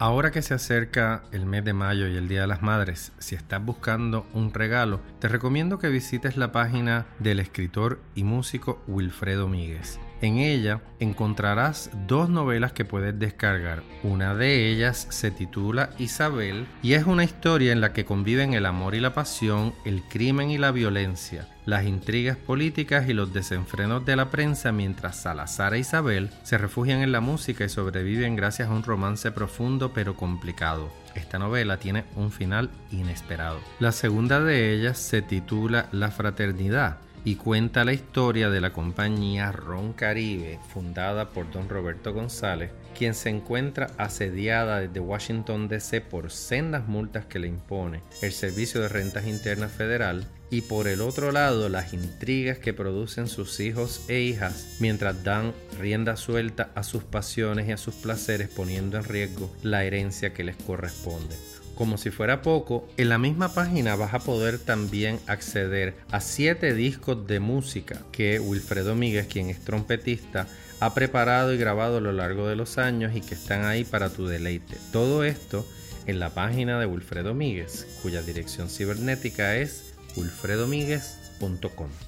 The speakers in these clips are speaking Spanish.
Ahora que se acerca el mes de mayo y el Día de las Madres, si estás buscando un regalo, te recomiendo que visites la página del escritor y músico Wilfredo Míguez. En ella encontrarás dos novelas que puedes descargar. Una de ellas se titula Isabel y es una historia en la que conviven el amor y la pasión, el crimen y la violencia, las intrigas políticas y los desenfrenos de la prensa mientras Salazar e Isabel se refugian en la música y sobreviven gracias a un romance profundo pero complicado. Esta novela tiene un final inesperado. La segunda de ellas se titula La Fraternidad y cuenta la historia de la compañía Ron Caribe, fundada por don Roberto González, quien se encuentra asediada desde Washington DC por sendas multas que le impone el Servicio de Rentas Internas Federal y por el otro lado las intrigas que producen sus hijos e hijas mientras dan rienda suelta a sus pasiones y a sus placeres poniendo en riesgo la herencia que les corresponde. Como si fuera poco, en la misma página vas a poder también acceder a siete discos de música que Wilfredo Míguez, quien es trompetista, ha preparado y grabado a lo largo de los años y que están ahí para tu deleite. Todo esto en la página de Wilfredo Míguez, cuya dirección cibernética es wilfredomíguez.com.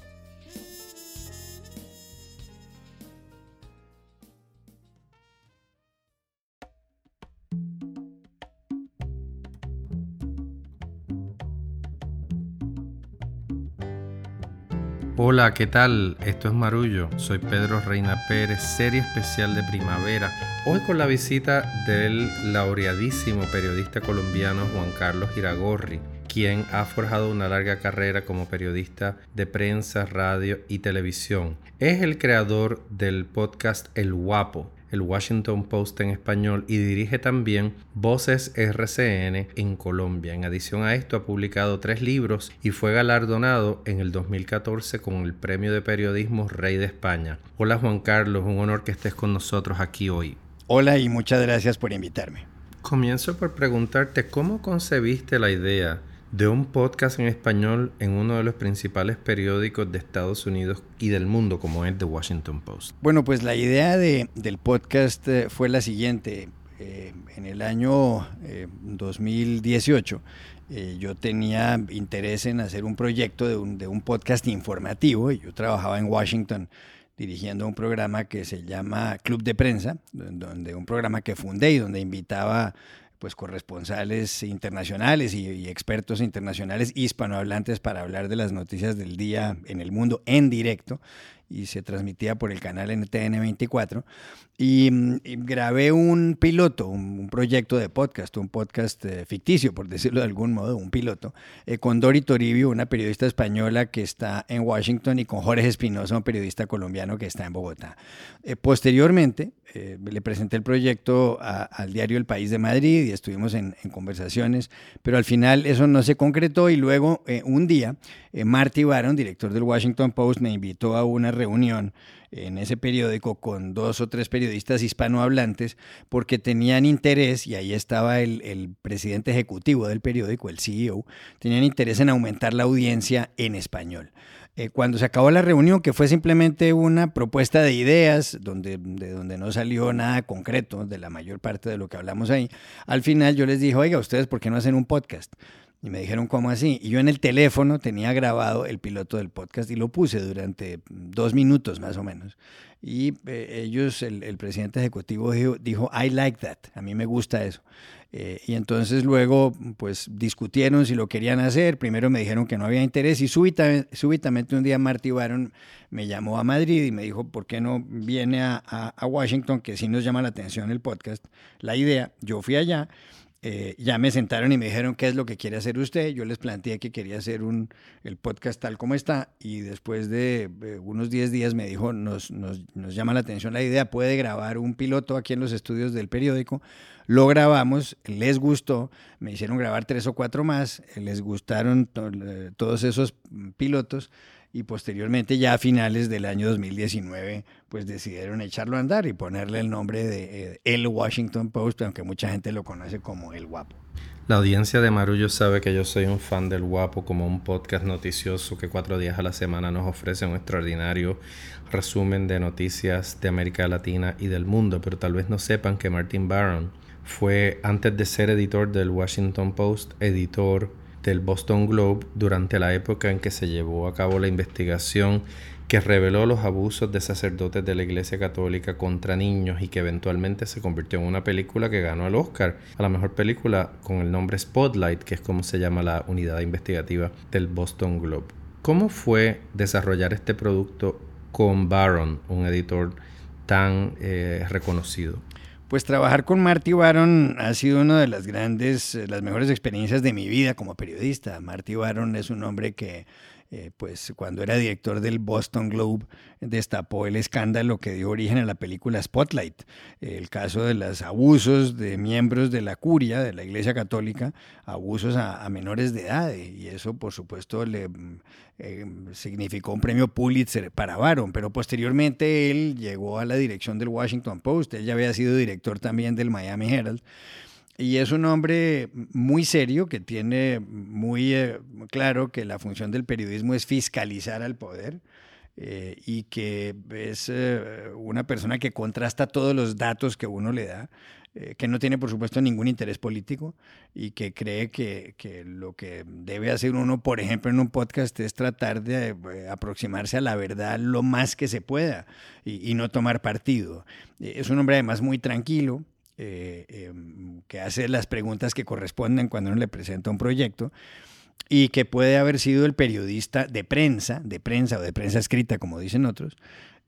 Hola, ¿qué tal? Esto es Marullo, soy Pedro Reina Pérez, serie especial de primavera. Hoy con la visita del laureadísimo periodista colombiano Juan Carlos Giragorri, quien ha forjado una larga carrera como periodista de prensa, radio y televisión. Es el creador del podcast El Guapo, el Washington Post en español y dirige también Voces RCN en Colombia. En adición a esto ha publicado tres libros y fue galardonado en el 2014 con el Premio de Periodismo Rey de España. Hola Juan Carlos, un honor que estés con nosotros aquí hoy. Hola y muchas gracias por invitarme. Comienzo por preguntarte cómo concebiste la idea de un podcast en español en uno de los principales periódicos de Estados Unidos y del mundo como es The Washington Post? Bueno, pues la idea de, del podcast eh, fue la siguiente. Eh, en el año 2018 eh, yo tenía interés en hacer un proyecto de un, de un podcast informativo y yo trabajaba en Washington dirigiendo un programa que se llama Club de Prensa, donde un programa que fundé y donde invitaba pues corresponsales internacionales y, expertos internacionales hispanohablantes para hablar de las noticias del día en el mundo en directo y se transmitía por el canal NTN 24. Y, grabé un piloto, un, proyecto de podcast, un podcast eh, ficticio, por decirlo de algún modo, un piloto, eh, con Dori Toribio, una periodista española que está en Washington, y con Jorge Espinosa, un periodista colombiano que está en Bogotá. Eh, posteriormente, le presenté el proyecto al diario El País de Madrid y estuvimos en, en, conversaciones, pero al final eso no se concretó y luego un día Marty Baron, director del Washington Post, me invitó a una reunión en ese periódico con dos o tres periodistas hispanohablantes porque tenían interés, y ahí estaba el, presidente ejecutivo del periódico, el CEO, tenían interés en aumentar la audiencia en español. Eh, cuando se acabó la reunión, que fue simplemente una propuesta de ideas, donde, de donde no salió nada concreto de la mayor parte de lo que hablamos ahí, al final yo les dije, oiga, ustedes, ¿por qué no hacen un podcast? Y me dijeron, ¿cómo así? Y yo en el teléfono tenía grabado el piloto del podcast y lo puse durante dos minutos más o menos. Y eh, ellos, el, presidente ejecutivo dijo, I like that, a mí me gusta eso. Eh, y entonces luego, pues discutieron si lo querían hacer. Primero me dijeron que no había interés y súbitamente, un día Marty Baron me llamó a Madrid y me dijo, ¿por qué no viene a, a Washington? Que sí nos llama la atención el podcast, la idea. Yo fui allá eh, ya me sentaron y me dijeron qué es lo que quiere hacer usted. Yo les planteé que quería hacer un, el podcast tal como está y después de eh, unos 10 días me dijo, nos, nos, nos, llama la atención la idea, puede grabar un piloto aquí en los estudios del periódico. Lo grabamos, les gustó, me hicieron grabar tres o cuatro más, les gustaron eh, todos esos pilotos y posteriormente ya a finales del año 2019 pues decidieron echarlo a andar y ponerle el nombre de eh, El Washington Post, aunque mucha gente lo conoce como El Guapo. La audiencia de Marullo sabe que yo soy un fan del Guapo como un podcast noticioso que cuatro días a la semana nos ofrece un extraordinario resumen de noticias de América Latina y del mundo, pero tal vez no sepan que Martin Barron fue antes de ser editor del Washington Post, editor del Boston Globe durante la época en que se llevó a cabo la investigación que reveló los abusos de sacerdotes de la Iglesia Católica contra niños y que eventualmente se convirtió en una película que ganó el Oscar a la mejor película con el nombre Spotlight, que es como se llama la unidad investigativa del Boston Globe. ¿Cómo fue desarrollar este producto con Baron, un editor tan eh, reconocido? Pues trabajar con Marty Baron ha sido una de las grandes, eh, las mejores experiencias de mi vida como periodista. Marty Baron es un hombre que eh, pues cuando era director del Boston Globe destapó el escándalo que dio origen a la película Spotlight, el caso de los abusos de miembros de la curia, de la Iglesia Católica, abusos a, menores de edad, y eso por supuesto le eh, significó un premio Pulitzer para Baron, pero posteriormente él llegó a la dirección del Washington Post, él ya había sido director también del Miami Herald, y es un hombre muy serio que tiene muy eh, claro que la función del periodismo es fiscalizar al poder eh, y que es eh, una persona que contrasta todos los datos que uno le da, que no tiene por supuesto ningún interés político y que cree que, que, lo que debe hacer uno, por ejemplo, en un podcast es tratar de aproximarse a la verdad lo más que se pueda y, y no tomar partido. es un hombre además muy tranquilo eh, em, que hace las preguntas que corresponden cuando uno le presenta un proyecto y que puede haber sido el periodista de prensa, de prensa o de prensa escrita, como dicen otros,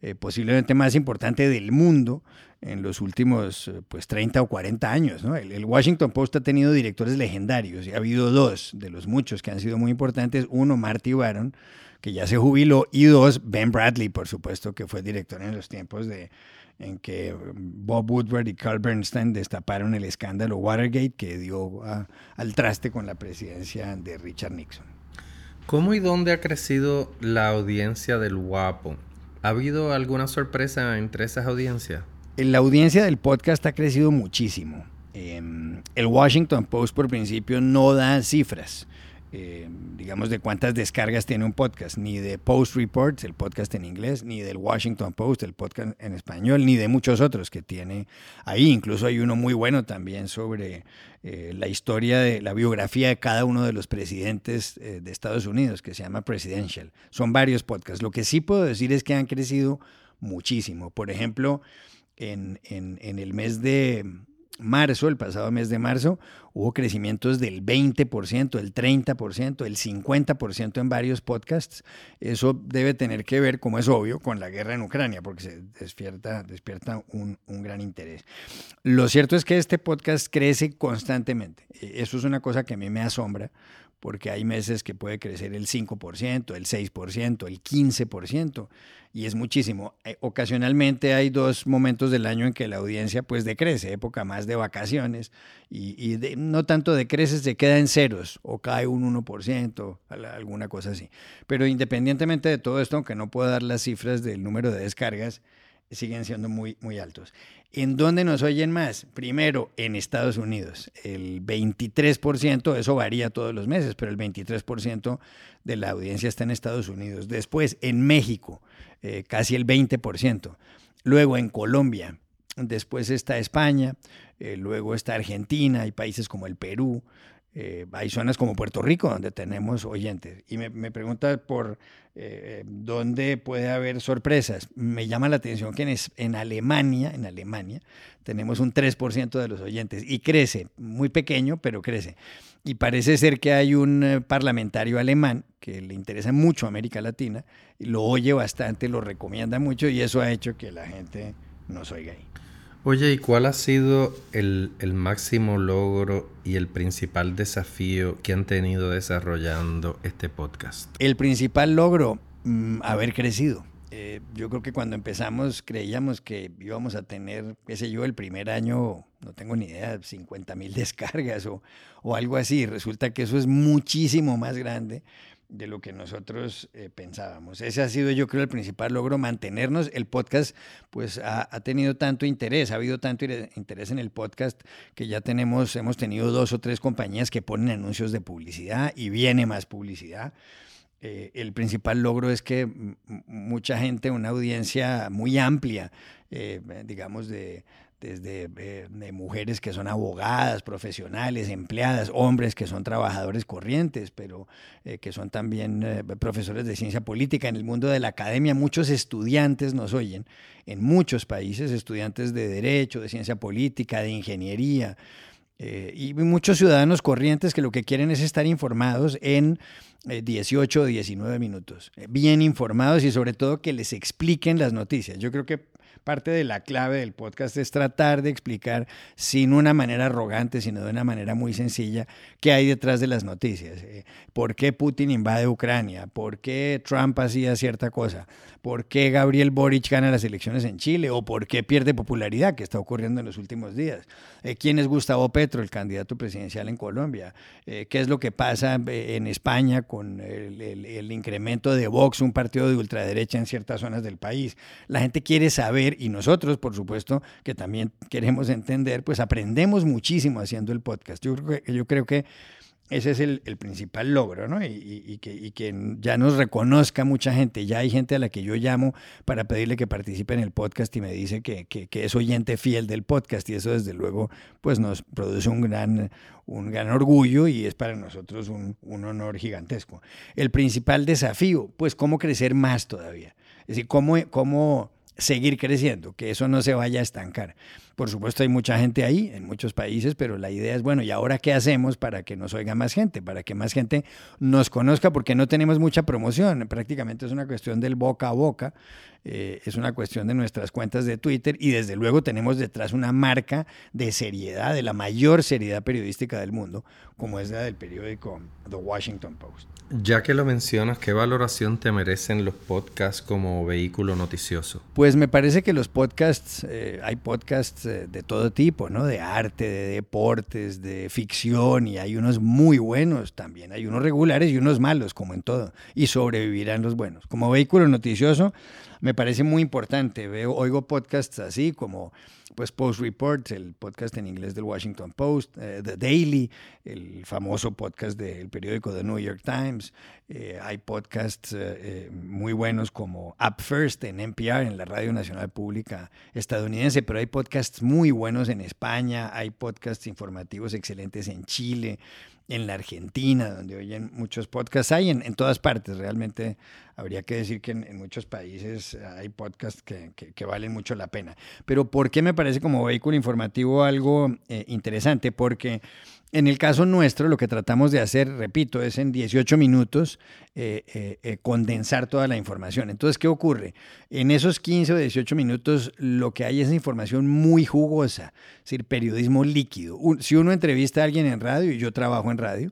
eh, posiblemente más importante del mundo en los últimos eh, pues 30 o 40 años. El, Washington Post ha tenido directores legendarios y ha habido dos de los muchos que han sido muy importantes. Uno, Marty Baron, que ya se jubiló, y dos, Ben Bradley, por supuesto, que fue director en los tiempos de, en que Bob Woodward y Carl Bernstein destaparon el escándalo Watergate que dio al traste con la presidencia de Richard Nixon. ¿Cómo y dónde ha crecido la audiencia del Guapo? ¿Ha habido alguna sorpresa entre esas audiencias? La audiencia del podcast ha crecido muchísimo. Em, el Washington Post por principio no da cifras. Eh, digamos, de cuántas descargas tiene un podcast, ni de Post Reports, el podcast en inglés, ni del Washington Post, el podcast en español, ni de muchos otros que tiene ahí. Incluso hay uno muy bueno también sobre eh, la historia de la biografía de cada uno de los presidentes eh, de Estados Unidos, que se llama Presidential. Son varios podcasts. Lo que sí puedo decir es que han crecido muchísimo. Por ejemplo, en, en, en el mes de marzo, el pasado mes de marzo, hubo crecimientos del 20%, del 30%, del 50% en varios podcasts. Eso debe tener que ver, como es obvio, con la guerra en Ucrania, porque se despierta, despierta un, un gran interés. Lo cierto es que este podcast crece constantemente. E, eso es una cosa que a mí me asombra, porque hay meses que puede crecer el 5%, el 6%, el 15%, y es muchísimo. Eh, ocasionalmente hay dos momentos del año en que la audiencia pues decrece, época más de vacaciones, y, no tanto decrece, se queda en ceros, o cae un 1%, alguna cosa así. Pero independientemente de todo esto, aunque no puedo dar las cifras del número de descargas, siguen siendo muy, muy altos. ¿En dónde nos oyen más? Primero, en Estados Unidos. El 23%, eso varía todos los meses, pero el 23% de la audiencia está en Estados Unidos. Después, en México, eh, casi el 20%. Luego, en Colombia. Después está España. Eh, luego está Argentina. Hay países como el Perú. Eh, hay zonas como Puerto Rico donde tenemos oyentes. Y me, me pregunta por eh, dónde puede haber sorpresas. Me llama la atención que en, Alemania, en Alemania, tenemos un 3% de los oyentes y crece, muy pequeño, pero crece. Y parece ser que hay un eh, parlamentario alemán que le interesa mucho América Latina, lo oye bastante, lo recomienda mucho y eso ha hecho que la gente nos oiga ahí. Oye, ¿y cuál ha sido el, máximo logro y el principal desafío que han tenido desarrollando este podcast? El principal logro, mm, haber crecido. Eh, yo creo que cuando empezamos creíamos que íbamos a tener, qué sé yo, el primer año, no tengo ni idea, 50 mil descargas o, o algo así. Resulta que eso es muchísimo más grande de lo que nosotros eh, pensábamos. Ese ha sido yo creo el principal logro, mantenernos. El podcast pues ha, tenido tanto interés, ha habido tanto interés en el podcast que ya tenemos, hemos tenido dos o tres compañías que ponen anuncios de publicidad y viene más publicidad. Eh, el principal logro es que mucha gente, una audiencia muy amplia, eh, digamos, de, desde eh, mujeres que son abogadas, profesionales, empleadas, hombres que son trabajadores corrientes, pero eh, que son también eh, profesores de ciencia política. En el mundo de la academia muchos estudiantes nos oyen, en muchos países, estudiantes de derecho, de ciencia política, de ingeniería. y muchos ciudadanos corrientes que lo que quieren es estar informados en 18 o 19 minutos, bien informados y sobre todo que les expliquen las noticias. Yo creo que parte de la clave del podcast es tratar de explicar, sin una manera arrogante, sino de una manera muy sencilla, qué hay detrás de las noticias. Eh, ¿Por qué Putin invade Ucrania? ¿Por qué Trump hacía cierta cosa? ¿Por qué Gabriel Boric gana las elecciones en Chile? ¿O por qué pierde popularidad, que está ocurriendo en los últimos días? Eh, ¿Quién es Gustavo Petro, el candidato presidencial en Colombia? Eh, ¿Qué es lo que pasa en España con el, el incremento de Vox, un partido de ultraderecha en ciertas zonas del país? La gente quiere saber y nosotros, por supuesto, que también queremos entender, pues aprendemos muchísimo haciendo el podcast. Yo creo que, ese es el, principal logro, ¿no? Y, que, ya nos reconozca mucha gente. Ya hay gente a la que yo llamo para pedirle que participe en el podcast y me dice que, es oyente fiel del podcast y eso desde luego pues nos produce un gran, un gran orgullo y es para nosotros un, un honor gigantesco. El principal desafío, pues cómo crecer más todavía. Es decir, cómo, cómo seguir creciendo, que eso no se vaya a estancar. Por supuesto hay mucha gente ahí, en muchos países, pero la idea es, bueno, ¿y ahora qué hacemos para que nos oiga más gente? Para que más gente nos conozca, porque no tenemos mucha promoción, prácticamente es una cuestión del boca a boca, eh, es una cuestión de nuestras cuentas de Twitter y desde luego tenemos detrás una marca de seriedad, de la mayor seriedad periodística del mundo, como es la del periódico The Washington Post. Ya que lo mencionas, ¿qué valoración te merecen los podcasts como vehículo noticioso? Pues me parece que los podcasts, eh, hay podcasts de todo tipo, ¿no? De arte, de deportes, de ficción, y hay unos muy buenos también. Hay unos regulares y unos malos, como en todo. Y sobrevivirán los buenos. Como vehículo noticioso, me parece muy importante. Veo, oigo podcasts así como pues Post Reports, el podcast en inglés del Washington Post, eh, The Daily, el famoso podcast del periódico The New York Times. Eh, hay podcasts eh, muy buenos como Up First en NPR, en la Radio Nacional Pública estadounidense, pero hay podcasts muy buenos en España, hay podcasts informativos excelentes en Chile en la Argentina, donde oyen muchos podcasts, hay en, todas partes, realmente habría que decir que en, muchos países hay podcasts que, valen mucho la pena. Pero ¿por qué me parece como vehículo informativo algo eh, interesante? Porque en el caso nuestro, lo que tratamos de hacer, repito, es en 18 minutos eh, eh, condensar toda la información. Entonces, ¿qué ocurre? En esos 15 o 18 minutos lo que hay es información muy jugosa, es decir, periodismo líquido. si uno entrevista a alguien en radio, y yo trabajo en radio,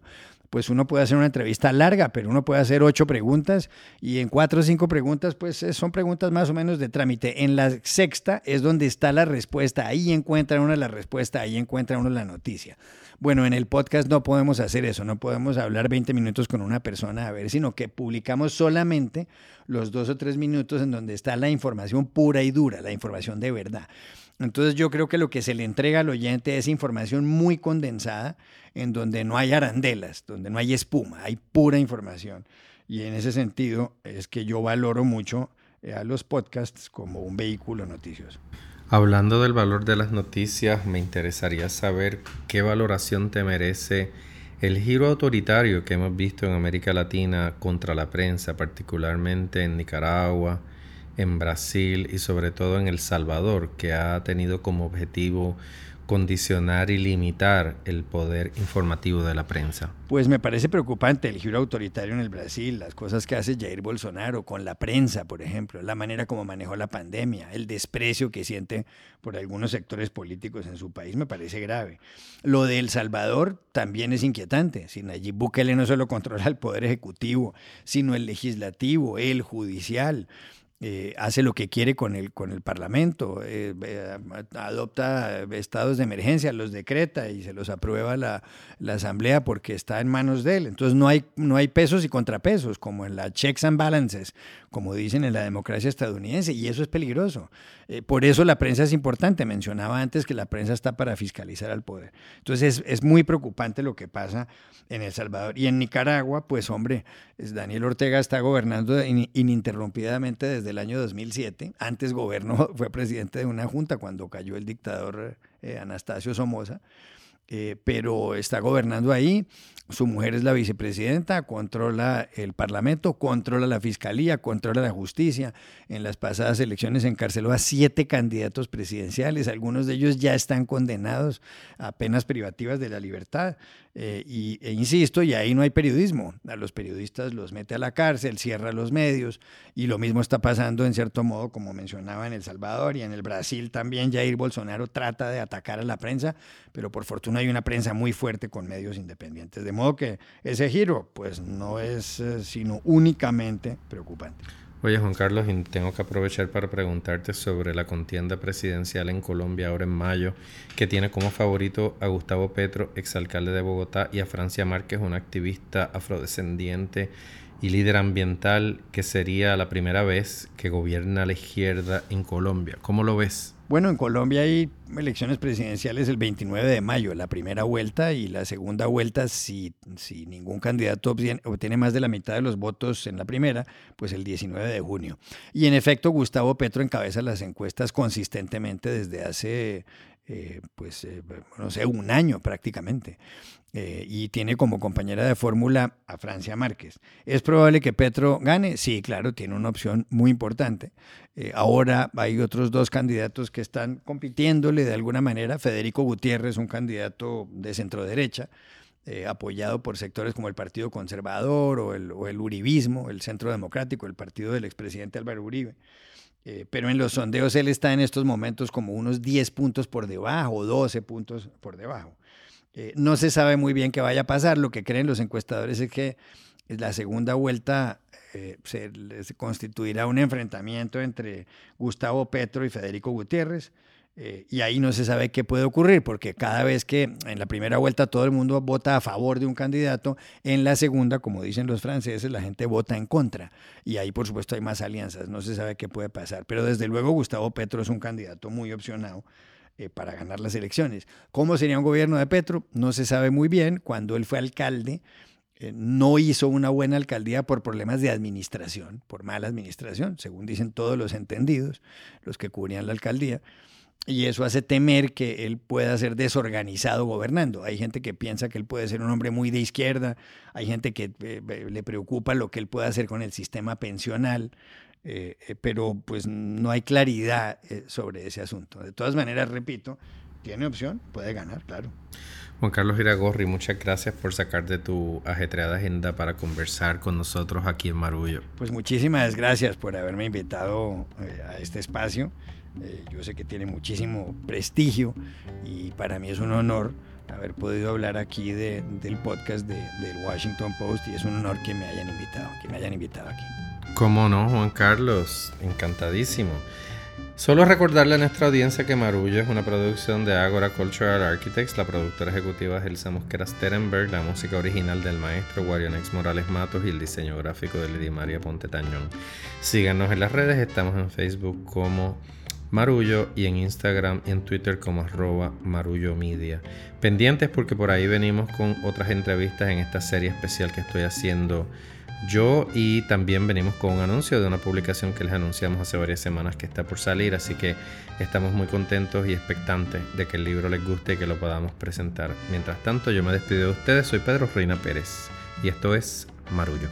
pues uno puede hacer una entrevista larga, pero uno puede hacer ocho preguntas y en cuatro o cinco preguntas, pues son preguntas más o menos de trámite. En la sexta es donde está la respuesta, ahí encuentra uno la respuesta, ahí encuentra uno la noticia. Bueno, en el podcast no podemos hacer eso, no podemos hablar 20 minutos con una persona a ver, sino que publicamos solamente los dos o tres minutos en donde está la información pura y dura, la información de verdad. Entonces yo creo que lo que se le entrega al oyente es información muy condensada, en donde no hay arandelas, donde no hay espuma, hay pura información. Y en ese sentido es que yo valoro mucho eh, a los podcasts como un vehículo noticioso. Hablando del valor de las noticias, me interesaría saber qué valoración te merece el giro autoritario que hemos visto en América Latina contra la prensa, particularmente en Nicaragua, en Brasil y sobre todo en El Salvador, que ha tenido como objetivo condicionar y limitar el poder informativo de la prensa? Pues me parece preocupante el giro autoritario en el Brasil, las cosas que hace Jair Bolsonaro con la prensa, por ejemplo, la manera como manejó la pandemia, el desprecio que siente por algunos sectores políticos en su país, me parece grave. Lo de El Salvador también es inquietante. Sin allí Bukele no solo controla el poder ejecutivo, sino el legislativo, el judicial. Eh, hace lo que quiere con el, con el Parlamento, eh, adopta estados de emergencia, los decreta y se los aprueba la, la, Asamblea porque está en manos de él. Entonces no hay, no hay pesos y contrapesos, como en la checks and balances, como dicen en la democracia estadounidense, y eso es peligroso. Eh, por eso la prensa es importante. Mencionaba antes que la prensa está para fiscalizar al poder. Entonces es, es muy preocupante lo que pasa en El Salvador. Y en Nicaragua, pues hombre, Daniel Ortega está gobernando ininterrumpidamente desde el año 2007. Antes gobernó, fue presidente de una junta cuando cayó el dictador eh, Anastasio Somoza. Eh, pero está gobernando ahí. Su mujer es la vicepresidenta, controla el Parlamento, controla la Fiscalía, controla la justicia. En las pasadas elecciones encarceló a siete candidatos presidenciales, algunos de ellos ya están condenados a penas privativas de la libertad. Eh, y, e insisto, y ahí no hay periodismo. A los periodistas los mete a la cárcel, cierra los medios, y lo mismo está pasando en cierto modo, como mencionaba en El Salvador y en el Brasil también. Jair Bolsonaro trata de atacar a la prensa, pero por fortuna hay una prensa muy fuerte con medios independientes. De modo que ese giro, pues no es eh, sino únicamente preocupante. Oye, Juan Carlos, tengo que aprovechar para preguntarte sobre la contienda presidencial en Colombia ahora en mayo, que tiene como favorito a Gustavo Petro, exalcalde de Bogotá, y a Francia Márquez, una activista afrodescendiente y líder ambiental, que sería la primera vez que gobierna la izquierda en Colombia. ¿Cómo lo ves? Bueno, en Colombia hay elecciones presidenciales el 29 de mayo, la primera vuelta y la segunda vuelta, si, si ningún candidato obtiene, más de la mitad de los votos en la primera, pues el 19 de junio. Y en efecto, Gustavo Petro encabeza las encuestas consistentemente desde hace eh, pues, eh, no sé, un año prácticamente. Eh, y tiene como compañera de fórmula a Francia Márquez. ¿Es probable que Petro gane? Sí, claro, tiene una opción muy importante. ahora hay otros dos candidatos que están compitiéndole de alguna manera. Federico Gutiérrez, un candidato de centro derecha, apoyado por sectores como el Partido Conservador o el, o el Uribismo, el Centro Democrático, el partido del expresidente Álvaro Uribe. Eh, pero en los sondeos él está en estos momentos como unos 10 puntos por debajo, 12 puntos por debajo. Eh, no se sabe muy bien qué vaya a pasar. Lo que creen los encuestadores es que la segunda vuelta eh, se, se, constituirá un enfrentamiento entre Gustavo Petro y Federico Gutiérrez. Eh, y ahí no se sabe qué puede ocurrir, porque cada vez que en la primera vuelta todo el mundo vota a favor de un candidato, en la segunda, como dicen los franceses, la gente vota en contra. Y ahí, por supuesto, hay más alianzas, no se sabe qué puede pasar. Pero desde luego Gustavo Petro es un candidato muy opcionado eh, para ganar las elecciones. ¿Cómo sería un gobierno de Petro? No se sabe muy bien. Cuando él fue alcalde, eh, no hizo una buena alcaldía por problemas de administración, por mala administración, según dicen todos los entendidos, los que cubrían la alcaldía y eso hace temer que él pueda ser desorganizado gobernando. Hay gente que piensa que él puede ser un hombre muy de izquierda, hay gente que eh, le preocupa lo que él pueda hacer con el sistema pensional, eh, eh, pero pues no hay claridad sobre ese asunto. De todas maneras, repito, tiene opción, puede ganar, claro. Juan Carlos Iragorri, muchas gracias por sacar de tu ajetreada agenda para conversar con nosotros aquí en Marullo. Pues muchísimas gracias por haberme invitado a este espacio. Eh, yo sé que tiene muchísimo prestigio y para mí es un honor haber podido hablar aquí de, del podcast de, del Washington Post y es un honor que me hayan invitado, que me hayan invitado aquí. ¿Cómo no, Juan Carlos? Encantadísimo. Solo recordarle a nuestra audiencia que Marullo es una producción de Agora Cultural Architects. La productora ejecutiva es Elsa Mosquera Sterenberg, la música original del maestro Guarionex Morales Matos y el diseño gráfico de Lidia María Ponte Tañón. Síganos en las redes, estamos en Facebook como Marullo y en Instagram y en Twitter como arroba Marullo Media. Pendientes porque por ahí venimos con otras entrevistas en esta serie especial que estoy haciendo yo y también venimos con un anuncio de una publicación que les anunciamos hace varias semanas que está por salir, así que estamos muy contentos y expectantes de que el libro les guste y que lo podamos presentar. Mientras tanto, yo me despido de ustedes, soy Pedro Reina Pérez y esto es Marullo.